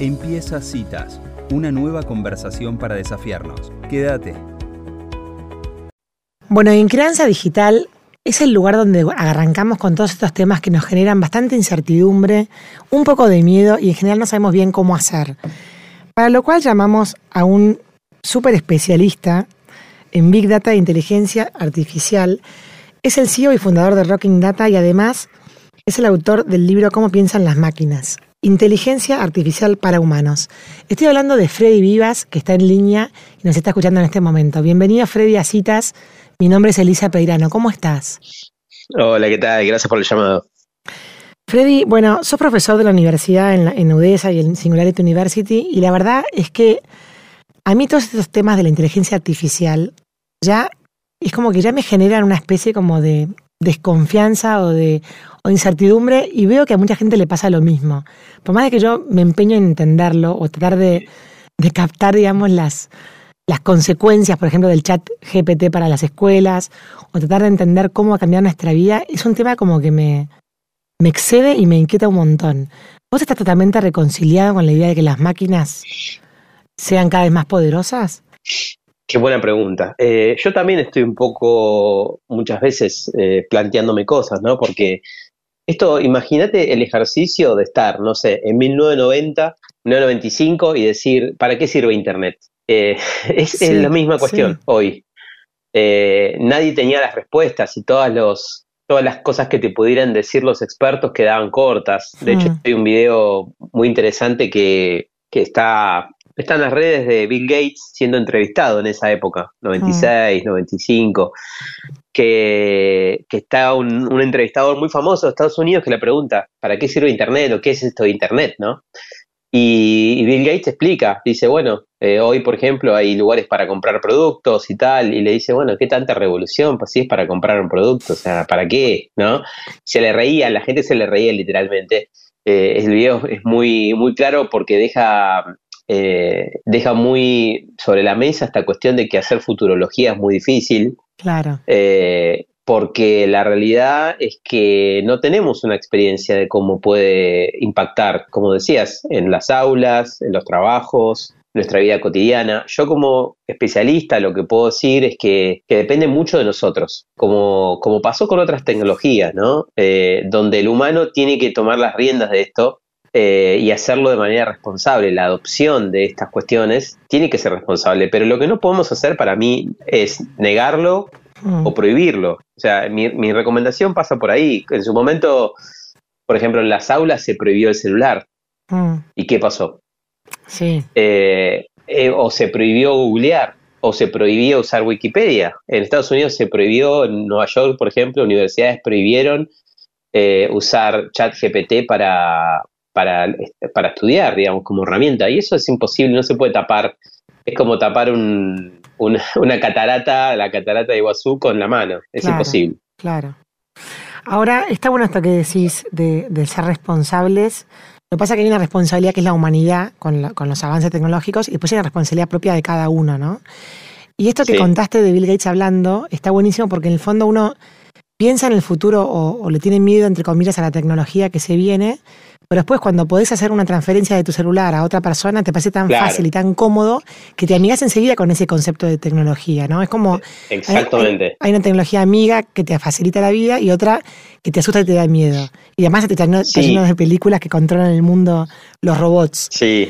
Empieza Citas, una nueva conversación para desafiarnos. Quédate. Bueno, en Crianza Digital es el lugar donde arrancamos con todos estos temas que nos generan bastante incertidumbre, un poco de miedo y en general no sabemos bien cómo hacer. Para lo cual llamamos a un súper especialista en Big Data e Inteligencia Artificial. Es el CEO y fundador de Rocking Data y además es el autor del libro Cómo piensan las máquinas. Inteligencia Artificial para Humanos. Estoy hablando de Freddy Vivas, que está en línea y nos está escuchando en este momento. Bienvenido, Freddy, a Citas. Mi nombre es Elisa Peirano. ¿Cómo estás? Hola, ¿qué tal? Gracias por el llamado. Freddy, bueno, sos profesor de la universidad en, en UDESA y en Singularity University, y la verdad es que a mí todos estos temas de la inteligencia artificial ya es como que ya me generan una especie como de desconfianza o de o incertidumbre y veo que a mucha gente le pasa lo mismo. Por más de que yo me empeño en entenderlo o tratar de, de captar, digamos, las, las consecuencias, por ejemplo, del chat GPT para las escuelas, o tratar de entender cómo va a cambiar nuestra vida, es un tema como que me, me excede y me inquieta un montón. ¿Vos estás totalmente reconciliado con la idea de que las máquinas sean cada vez más poderosas? Qué buena pregunta. Eh, yo también estoy un poco, muchas veces, eh, planteándome cosas, ¿no? Porque esto, imagínate el ejercicio de estar, no sé, en 1990, 1995 y decir, ¿para qué sirve Internet? Eh, es, la misma cuestión hoy. nadie tenía las respuestas y todas, los, todas las cosas que te pudieran decir los expertos quedaban cortas. De hecho, mm. hay un video muy interesante que, que está está en las redes de Bill Gates siendo entrevistado en esa época, 96, 95, que, que está un, un, entrevistador muy famoso de Estados Unidos que le pregunta, ¿para qué sirve Internet o qué es esto de Internet? ¿no? Y, Bill Gates explica, dice, bueno, eh, hoy por ejemplo hay lugares para comprar productos y tal, y le dice, bueno, ¿qué tanta revolución? Pues si es para comprar un producto, o sea, ¿para qué? ¿No? Se le reía, la gente se le reía literalmente. Eh, el video es muy, muy claro porque deja eh, deja muy sobre la mesa esta cuestión de que hacer futurología es muy difícil. Claro. Eh, porque la realidad es que no tenemos una experiencia de cómo puede impactar, como decías, en las aulas, en los trabajos, nuestra vida cotidiana. Yo como especialista lo que puedo decir es que, depende mucho de nosotros, como, como pasó con otras tecnologías, ¿no? Eh, donde el humano tiene que tomar las riendas de esto eh, y hacerlo de manera responsable. La adopción de estas cuestiones tiene que ser responsable, pero lo que no podemos hacer para mí es negarlo mm. o prohibirlo. O sea, mi, recomendación pasa por ahí. En su momento, por ejemplo, en las aulas se prohibió el celular. Mm. ¿Y qué pasó? Sí. Eh, eh, o se prohibió googlear o se prohibió usar Wikipedia. En Estados Unidos se prohibió, en Nueva York, por ejemplo, universidades prohibieron usar ChatGPT para, para, para estudiar, digamos, como herramienta. Y eso es imposible, no se puede tapar. Es como tapar un, una, catarata, la catarata de Iguazú con la mano. Es imposible. Claro. Ahora, está bueno esto que decís de, ser responsables. Lo que pasa es que hay una responsabilidad que es la humanidad con, con, los avances tecnológicos y después hay una responsabilidad propia de cada uno, ¿no? Y esto que contaste de Bill Gates hablando está buenísimo porque en el fondo uno piensa en el futuro o, o le tiene miedo, entre comillas, a la tecnología que se viene, pero después cuando podés hacer una transferencia de tu celular a otra persona, te parece tan fácil y tan cómodo que te amigas enseguida con ese concepto de tecnología, ¿no? Es como... Exactamente. Hay, una tecnología amiga que te facilita la vida y otra que te asusta y te da miedo. Y además te está lleno de películas que controlan el mundo los robots. Sí,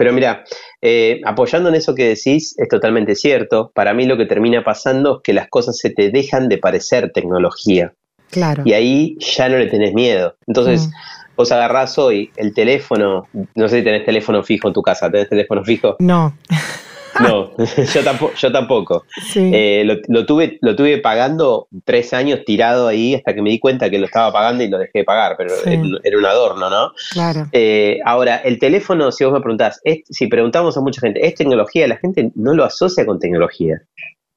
pero mira, eh, apoyando en eso que decís, es totalmente cierto. Para mí lo que termina pasando es que las cosas se te dejan de parecer tecnología. Claro. Y ahí ya no le tenés miedo. Entonces, mm. Vos agarrás hoy el teléfono, no sé si tenés teléfono fijo en tu casa, ¿tenés teléfono fijo? No. No, yo tampoco. Yo tampoco. Eh, lo, tuve, lo tuve pagando tres años tirado ahí hasta que me di cuenta que lo estaba pagando y lo dejé de pagar, pero era un adorno, ¿no? Claro. Eh, ahora, el teléfono, si vos me preguntás, si preguntamos a mucha gente, ¿es tecnología? La gente no lo asocia con tecnología.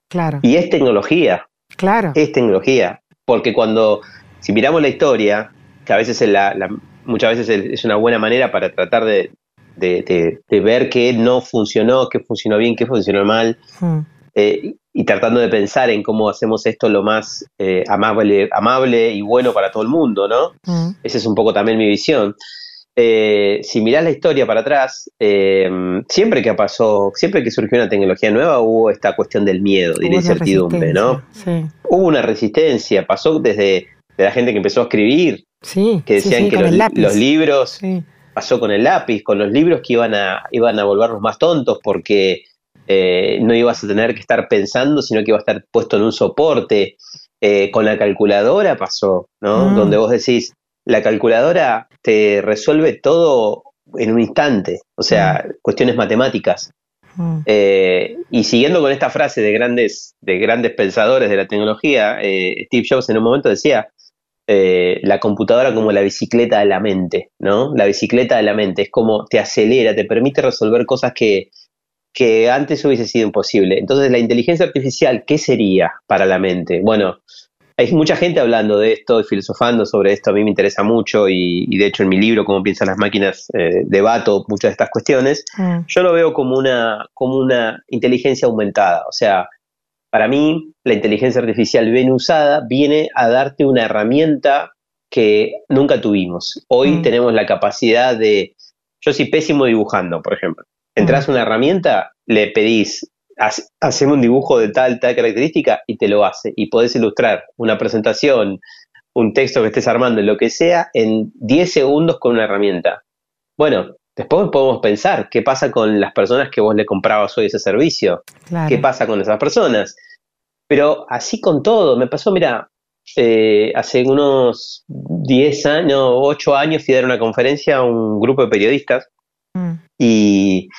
Claro. Y es tecnología. Claro. Es tecnología. Porque cuando, si miramos la historia, que a veces la, muchas veces es una buena manera para tratar de, ver qué no funcionó, qué funcionó bien, qué funcionó mal, hmm. eh, y tratando de pensar en cómo hacemos esto lo más eh, amable, amable y bueno para todo el mundo, ¿no? Hmm. Esa es un poco también mi visión. eh, si mirás la historia para atrás, eh, siempre que pasó, siempre que surgió una tecnología nueva, hubo esta cuestión del miedo y la incertidumbre, ¿no? Hubo una resistencia, pasó desde la gente que empezó a escribir, que decían que los, libros, pasó con el lápiz, con los libros que iban a, iban a volvernos más tontos porque eh, no ibas a tener que estar pensando, sino que iba a estar puesto en un soporte. con la calculadora pasó, ¿no? Mm. Donde vos decís, la calculadora te resuelve todo en un instante, o sea, mm. cuestiones matemáticas. Mm. Eh, y siguiendo con esta frase de grandes, de grandes pensadores de la tecnología, eh, Steve Jobs en un momento decía, eh, la computadora como la bicicleta de la mente, ¿no? La bicicleta de la mente es como te acelera, te permite resolver cosas que, que antes hubiese sido imposible. Entonces, la inteligencia artificial, ¿qué sería para la mente? Bueno, hay mucha gente hablando de esto y filosofando sobre esto, a mí me interesa mucho y, de hecho en mi libro, Cómo piensan las máquinas, eh, debato muchas de estas cuestiones. Mm. Yo lo veo como una, como una inteligencia aumentada, o sea, para mí la inteligencia artificial bien usada viene a darte una herramienta que nunca tuvimos. Hoy mm. tenemos la capacidad de, yo soy pésimo dibujando, por ejemplo. Entras a mm. una herramienta, le pedís hacemos un dibujo de tal, tal característica y te lo hace. Y podés ilustrar una presentación, un texto que estés armando, lo que sea, en 10 segundos con una herramienta. Bueno, después podemos pensar qué pasa con las personas que vos le comprabas hoy ese servicio. ¿Qué pasa con esas personas? Pero así con todo, me pasó, mira, eh, hace unos 10 años, 8 años fui a dar una conferencia a un grupo de periodistas mm. y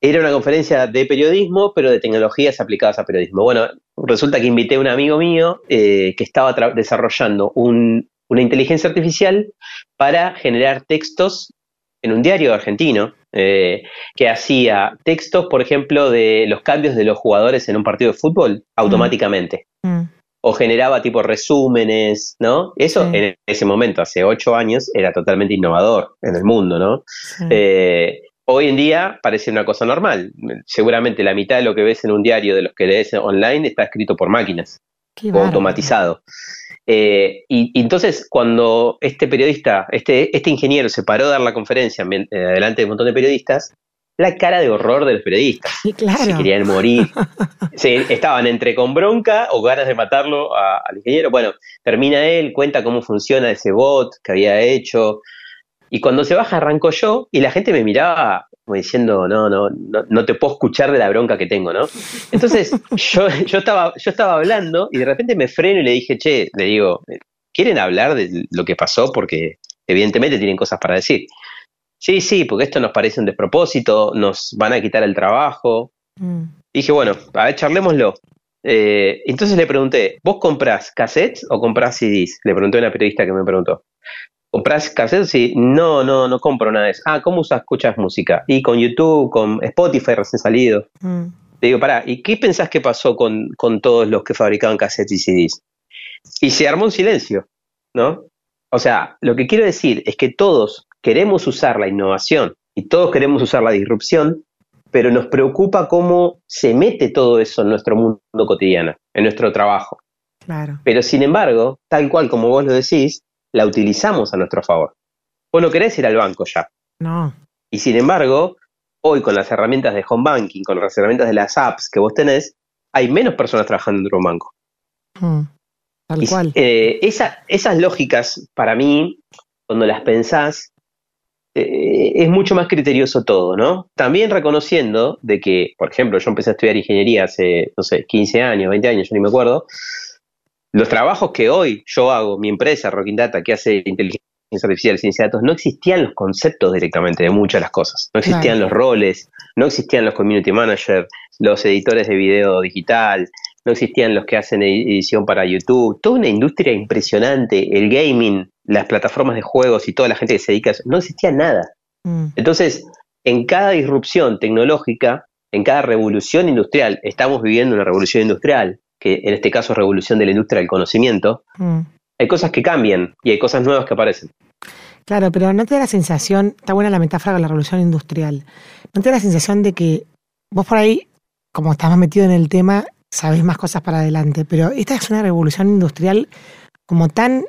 era una conferencia de periodismo, pero de tecnologías aplicadas a periodismo. Bueno, resulta que invité a un amigo mío eh, que estaba desarrollando una inteligencia artificial para generar textos en un diario argentino, eh, que hacía textos, por ejemplo, de los cambios de los jugadores en un partido de fútbol automáticamente. Mm. Mm. O generaba tipo resúmenes, ¿no? Eso en ese momento, hace ocho años, era totalmente innovador en el mundo, ¿no? Eh, Hoy en día parece una cosa normal. Seguramente la mitad de lo que ves en un diario de los que lees online está escrito por máquinas o automatizado. Eh, y, entonces, cuando este periodista, este, este ingeniero se paró a dar la conferencia eh, delante de un montón de periodistas, la cara de horror de los periodistas. Sí, claro. Se querían morir. estaban entre con bronca o ganas de matarlo al ingeniero. Bueno, termina él, cuenta cómo funciona ese bot que había hecho, y cuando se baja arranco yo y la gente me miraba como diciendo, no, no, no, no te puedo escuchar de la bronca que tengo, ¿no? Entonces yo, yo, estaba, yo estaba hablando y de repente me freno y le dije, che, le digo, ¿quieren hablar de lo que pasó? Porque evidentemente tienen cosas para decir. Sí, sí, porque esto nos parece un despropósito, nos van a quitar el trabajo. Mm. Dije, bueno, a ver, charlémoslo. Eh, entonces le pregunté, ¿vos comprás cassettes o comprás CDs? Le pregunté a una periodista que me preguntó. ¿Compras cassettes? Sí, no, no, no compro nada de eso. Ah, ¿cómo usas, escuchas música? Y con YouTube, con Spotify recién salido. Mm. Te digo, pará, ¿y qué pensás que pasó con, todos los que fabricaban cassettes y CDs? Y se armó un silencio, ¿no? O sea, lo que quiero decir es que todos queremos usar la innovación y todos queremos usar la disrupción, pero nos preocupa cómo se mete todo eso en nuestro mundo cotidiano, en nuestro trabajo. Claro. Pero sin embargo, tal cual como vos lo decís, la utilizamos a nuestro favor. Vos no querés ir al banco ya. No. Y sin embargo, hoy con las herramientas de home banking, con las herramientas de las apps que vos tenés, hay menos personas trabajando dentro de un banco. Mm, tal cual. Eh, esas lógicas, para mí, cuando las pensás, eh, es mucho más criterioso todo, ¿no? También reconociendo de que, por ejemplo, yo empecé a estudiar ingeniería hace, no sé, 15 años, 20 años, yo ni me acuerdo, los trabajos que hoy yo hago, mi empresa, Rocking Data, que hace inteligencia artificial, ciencia de datos, no existían los conceptos directamente de muchas de las cosas. No existían los roles, no existían los community managers, los editores de video digital, no existían los que hacen edición para YouTube. Toda una industria impresionante, el gaming, las plataformas de juegos y toda la gente que se dedica a eso, no existía nada. Mm. Entonces, en cada disrupción tecnológica, en cada revolución industrial, estamos viviendo una revolución industrial, que en este caso es revolución de la industria del conocimiento, mm. hay cosas que cambian y hay cosas nuevas que aparecen. Claro, pero no te da la sensación, está buena la metáfora de la revolución industrial, no te da la sensación de que vos por ahí, como estás más metido en el tema, sabés más cosas para adelante, pero esta es una revolución industrial como tan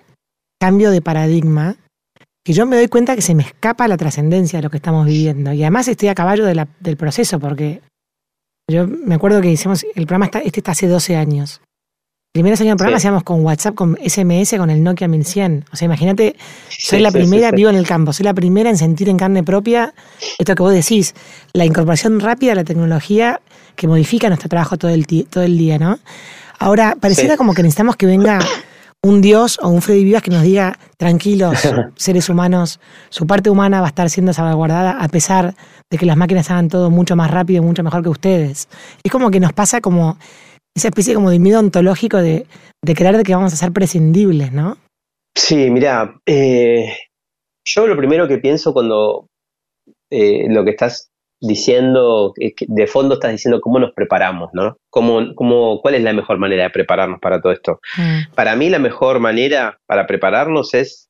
cambio de paradigma que yo me doy cuenta que se me escapa la trascendencia de lo que estamos viviendo. Y además estoy a caballo de la, del proceso, porque yo me acuerdo que hicimos, el programa está, este está hace 12 años. Primeros años del programa hacíamos con WhatsApp, con SMS, con el Nokia 1100. O sea, imagínate, soy la primera, vivo en el campo, soy la primera en sentir en carne propia esto que vos decís, la incorporación rápida de la tecnología que modifica nuestro trabajo todo el, todo el día, ¿no? Ahora, pareciera como que necesitamos que venga un Dios o un Freddy Vivas que nos diga, tranquilos, seres humanos, su parte humana va a estar siendo salvaguardada a pesar de que las máquinas hagan todo mucho más rápido y mucho mejor que ustedes. Es como que nos pasa como esa especie como de miedo ontológico de, creer de que vamos a ser prescindibles, ¿no? Sí, mira, eh, yo lo primero que pienso cuando eh, lo que estás diciendo, de fondo estás diciendo cómo nos preparamos, ¿no? ¿Cómo, cómo, ¿Cuál es la mejor manera de prepararnos para todo esto? Mm. Para mí la mejor manera para prepararnos es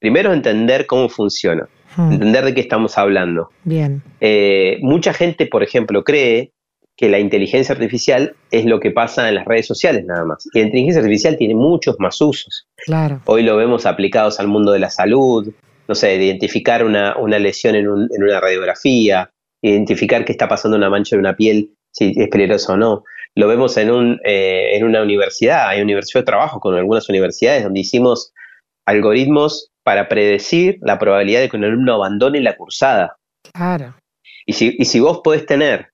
primero entender cómo funciona, mm. entender de qué estamos hablando. Bien. Eh, mucha gente, por ejemplo, cree que la inteligencia artificial es lo que pasa en las redes sociales nada más. Y la inteligencia artificial tiene muchos más usos. Claro. Hoy lo vemos aplicados al mundo de la salud, no sé, identificar una, lesión en, en, una radiografía, identificar qué está pasando en una mancha de una piel, si es peligroso o no. Lo vemos en, un, eh, en una universidad, hay universidad de trabajo con algunas universidades donde hicimos algoritmos para predecir la probabilidad de que un alumno abandone la cursada. Claro. Y si, y si vos podés tener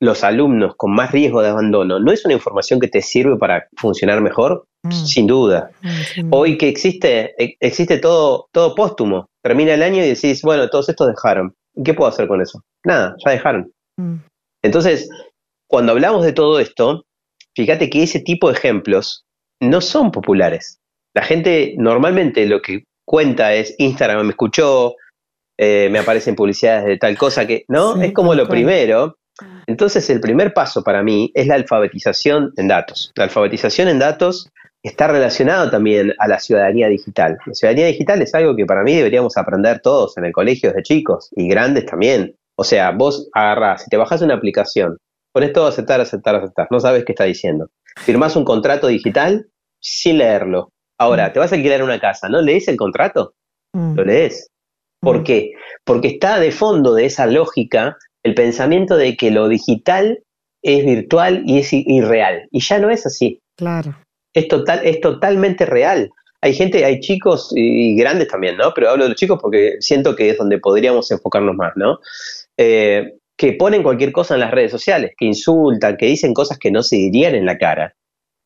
los alumnos con más riesgo de abandono, ¿no es una información que te sirve para funcionar mejor? Mm. Sin duda. Mm, Hoy que existe, e, existe todo, todo póstumo. Termina el año y decís, bueno, todos estos dejaron. ¿Qué puedo hacer con eso? Nada, ya dejaron. Mm. Entonces, cuando hablamos de todo esto, fíjate que ese tipo de ejemplos no son populares. La gente normalmente lo que cuenta es Instagram me escuchó, eh, me aparecen publicidades de tal cosa que, ¿no? es como lo primero. Entonces, el primer paso para mí es la alfabetización en datos. La alfabetización en datos está relacionado también a la ciudadanía digital. La ciudadanía digital es algo que para mí deberíamos aprender todos en el colegio desde chicos y grandes también. O sea, vos agarrás, si te bajás una aplicación, pones todo aceptar, aceptar, aceptar, no sabes qué está diciendo. Firmás un contrato digital sin leerlo. Ahora, te vas a alquilar una casa, ¿no lees el contrato? Mm. Lo lees. ¿Por mm. qué? Porque está de fondo de esa lógica el pensamiento de que lo digital es virtual y es irreal. Y ya no es así. Claro es, total, es totalmente real. Hay gente, hay chicos y grandes también, ¿no? Pero hablo de los chicos porque siento que es donde podríamos enfocarnos más, ¿no? Eh, que ponen cualquier cosa en las redes sociales, que insultan, que dicen cosas que no se dirían en la cara.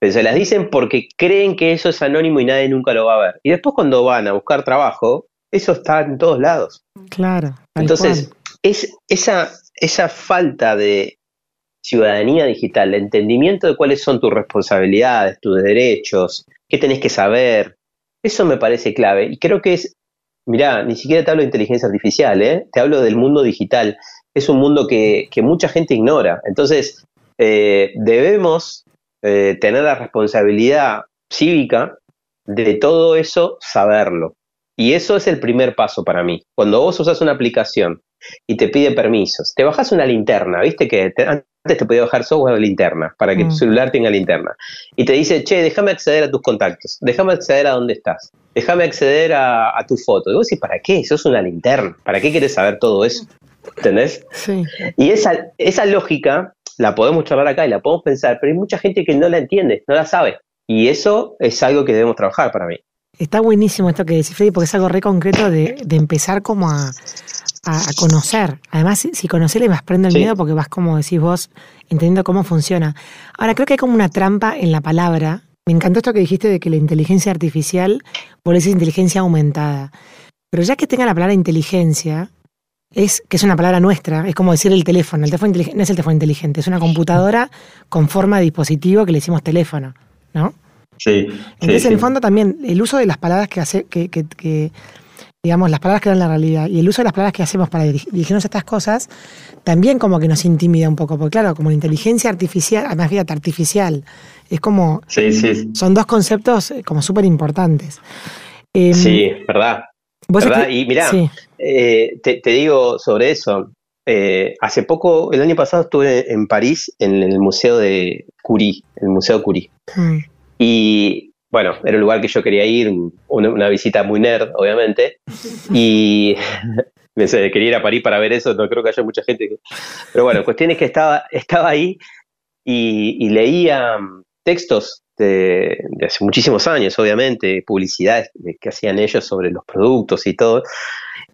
Pero se las dicen porque creen que eso es anónimo y nadie nunca lo va a ver. Y después cuando van a buscar trabajo, eso está en todos lados. Claro. Entonces, es esa, esa falta de, ciudadanía digital, entendimiento de cuáles son tus responsabilidades, tus derechos, qué tenés que saber. Eso me parece clave. Y creo que es, mirá, ni siquiera te hablo de inteligencia artificial, ¿eh? te hablo del mundo digital. Es un mundo que, mucha gente ignora. Entonces, eh, debemos eh, tener la responsabilidad cívica de todo eso, saberlo. Y eso es el primer paso para mí. Cuando vos usas una aplicación y te pide permisos, te bajas una linterna, viste que te podía bajar software de linterna para que tu mm. celular tenga linterna. Y te dice, che, déjame acceder a tus contactos, déjame acceder a dónde estás, déjame acceder a, tu foto. Y vos decís, ¿para qué? Eso es una linterna. ¿Para qué quieres saber todo eso? ¿Entendés? Sí. Y esa, esa lógica la podemos charlar acá y la podemos pensar, pero hay mucha gente que no la entiende, no la sabe. Y eso es algo que debemos trabajar para mí. Está buenísimo esto que decís, Freddy, porque es algo re concreto de, de empezar como a, a, conocer. Además, si, conoces le vas prendo el miedo porque vas, como decís vos, entendiendo cómo funciona. Ahora, creo que hay como una trampa en la palabra. Me encantó esto que dijiste de que la inteligencia artificial, por eso es inteligencia aumentada. Pero ya que tenga la palabra inteligencia, es que es una palabra nuestra, es como decir el teléfono. El teléfono no es el teléfono inteligente, es una computadora con forma de dispositivo que le decimos teléfono, ¿no? Sí. Entonces, en el fondo también, el uso de las palabras que, hace, que, que, que digamos, las palabras que dan la realidad y el uso de las palabras que hacemos para dirigirnos a estas cosas, también como que nos intimida un poco, porque claro, como la inteligencia artificial, además fíjate, artificial, es como, sí, sí. son dos conceptos eh, como súper importantes. Em, sí, verdad. ¿verdad? Y mira, eh, te, digo sobre eso, eh, hace poco, el año pasado estuve en París, en el Museo de Curie, el Museo Curie. Mm. Y bueno, era un lugar que yo quería ir, una, visita muy nerd, obviamente, y me quería ir a París para ver eso, no creo que haya mucha gente. Pero bueno, cuestión es que estaba, estaba ahí y, leía mm, textos de, hace muchísimos años, obviamente, publicidades que hacían ellos sobre los productos y todo,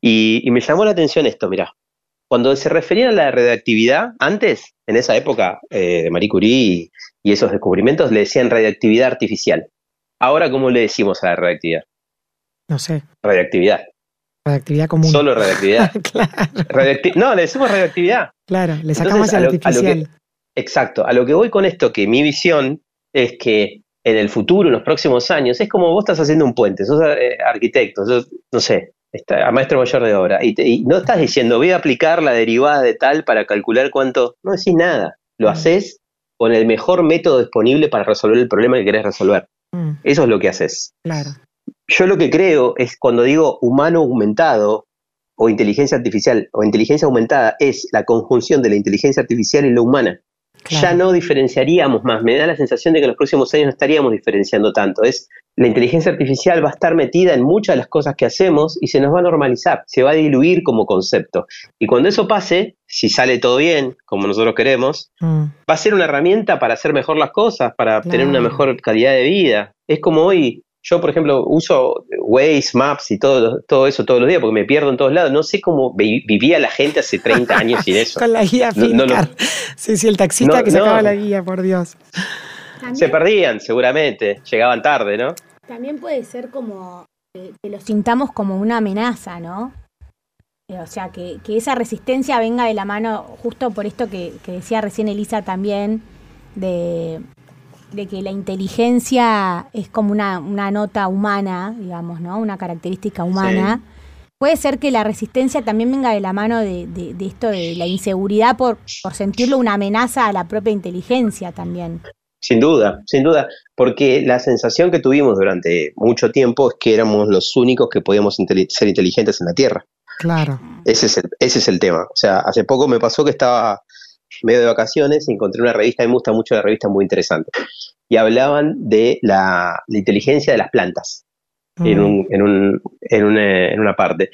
y, me llamó la atención esto, mira, cuando se referían a la radioactividad, antes, en esa época eh, de Marie Curie y, esos descubrimientos, le decían radioactividad artificial. Ahora, ¿cómo le decimos a la radioactividad? No sé. Radioactividad. Radioactividad común. Solo radioactividad. claro. no, le decimos radioactividad. Claro, le sacamos el artificial. exacto. A lo que voy con esto, que mi visión es que en el futuro, en los próximos años, es como vos estás haciendo un puente, sos eh, arquitecto, sos, no sé, está, maestro mayor de obra, y, y, no estás diciendo voy a aplicar la derivada de tal para calcular cuánto, no decís nada, lo mm. haces con el mejor método disponible para resolver el problema que querés resolver. Mm. Eso es lo que haces. Claro. Yo lo que creo es cuando digo humano aumentado o inteligencia artificial o inteligencia aumentada es la conjunción de la inteligencia artificial y la humana. Ya no diferenciaríamos más. Me da la sensación de que en los próximos años no estaríamos diferenciando tanto. Es la inteligencia artificial va a estar metida en muchas de las cosas que hacemos y se nos va a normalizar, se va a diluir como concepto. Y cuando eso pase, si sale todo bien, como nosotros queremos, mm. va a ser una herramienta para hacer mejor las cosas, para tener una mejor calidad de vida. Es como hoy, yo por ejemplo uso Waze, Maps y todo, todo eso todos los días porque me pierdo en todos lados. No sé cómo vivía la gente hace 30 años sin eso. Con la guía Sí, sí, el taxista que sacaba la guía, por Dios. Se perdían seguramente, llegaban tarde, ¿no? También puede ser como que lo sintamos como una amenaza, ¿no? Eh, o sea, que, esa resistencia venga de la mano, justo por esto que, decía recién Elisa también, de, que la inteligencia es como una, nota humana, digamos, ¿no? Una característica humana. Puede ser que la resistencia también venga de la mano de, esto de la inseguridad por, por sentirlo una amenaza a la propia inteligencia también. Sin duda, sin duda, porque la sensación que tuvimos durante mucho tiempo es que éramos los únicos que podíamos ser inteligentes en la Tierra. Claro. Ese es, el, ese es el tema. O sea, hace poco me pasó que estaba medio de vacaciones y encontré una revista, me gusta mucho la revista, muy interesante. Y hablaban de la, inteligencia de las plantas en, mm. un, en, un, en, una, en, una, parte.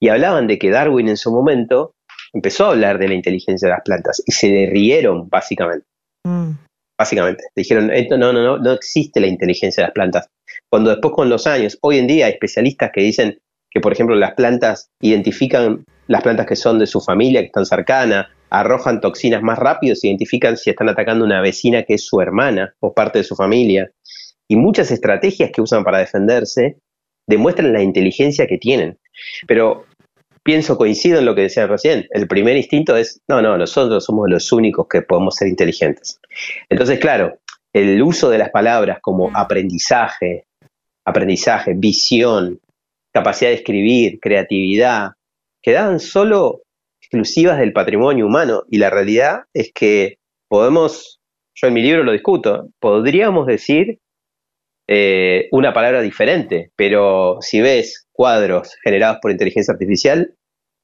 Y hablaban de que Darwin en su momento empezó a hablar de la inteligencia de las plantas y se rieron, básicamente. Mm. Básicamente. Dijeron, esto no, no, no, no existe la inteligencia de las plantas. Cuando después con los años, hoy en día hay especialistas que dicen que, por ejemplo, las plantas identifican las plantas que son de su familia, que están cercanas, arrojan toxinas más rápido, se identifican si están atacando una vecina que es su hermana o parte de su familia. Y muchas estrategias que usan para defenderse demuestran la inteligencia que tienen. Pero pienso, coincido en lo que decían recién, el primer instinto es, no, no, nosotros somos los únicos que podemos ser inteligentes. Entonces, claro, el uso de las palabras como aprendizaje, aprendizaje, visión, capacidad de escribir, creatividad, quedaban solo exclusivas del patrimonio humano. Y la realidad es que podemos, yo en mi libro lo discuto, podríamos decir eh, una palabra diferente, pero si ves cuadros generados por inteligencia artificial,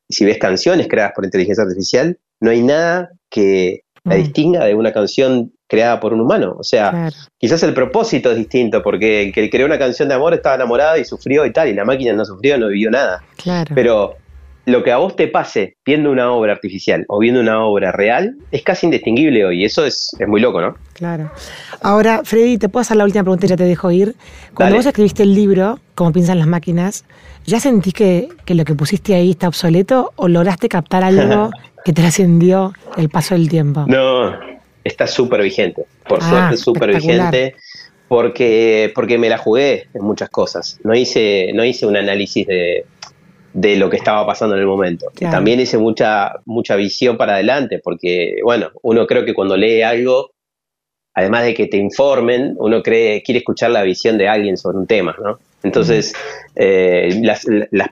si ves canciones creadas por inteligencia artificial, no hay nada que la mm. distinga de una canción creada por un humano. O sea, quizás el propósito es distinto, porque el que creó una canción de amor estaba enamorado y sufrió y tal, y la máquina no sufrió, no vivió nada. Claro. Pero lo que a vos te pase viendo una obra artificial o viendo una obra real es casi indistinguible hoy. Eso es, es muy loco, ¿no? Claro. Ahora, Freddy, te puedo hacer la última pregunta y ya te dejo ir. Cuando vos escribiste el libro, Cómo piensan las máquinas, ¿ya sentís que, que lo que pusiste ahí está obsoleto o lograste captar algo que trascendió el paso del tiempo? No, está súper vigente, por ah, suerte súper vigente, porque, porque me la jugué en muchas cosas. No hice, no hice un análisis de, de lo que estaba pasando en el momento. También hice mucha, mucha visión para adelante, porque, bueno, uno creo que cuando lee algo, además de que te informen, uno cree, quiere escuchar la visión de alguien sobre un tema, ¿no? Entonces, eh,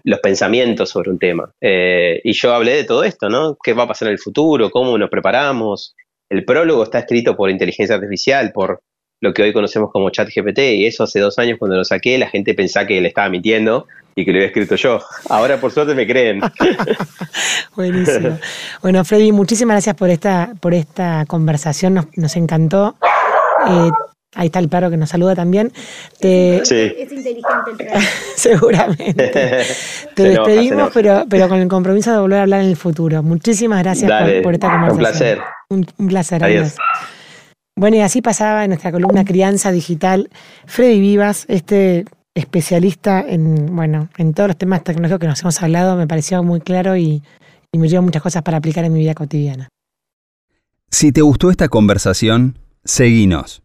los pensamientos sobre un tema. Eh, y yo hablé de todo esto, ¿no? ¿Qué va a pasar en el futuro? ¿Cómo nos preparamos? El prólogo está escrito por inteligencia artificial, por lo que hoy conocemos como ChatGPT, y eso hace dos años cuando lo saqué, la gente pensaba que le estaba mintiendo y que lo había escrito yo. Ahora por suerte me creen. Buenísimo. Bueno, Freddy, muchísimas gracias por esta, por esta conversación, nos, encantó. Eh, Ahí está el perro que nos saluda también. Es inteligente el perro. Seguramente. Te despedimos, pero, pero con el compromiso de volver a hablar en el futuro. Muchísimas gracias por, esta conversación. Un placer. Un, placer. Adiós. Bueno, y así pasaba en nuestra columna Crianza Digital Freddy Vivas, este especialista en, bueno, en todos los temas tecnológicos que nos hemos hablado, me pareció muy claro y, me lleva muchas cosas para aplicar en mi vida cotidiana. Si te gustó esta conversación, seguinos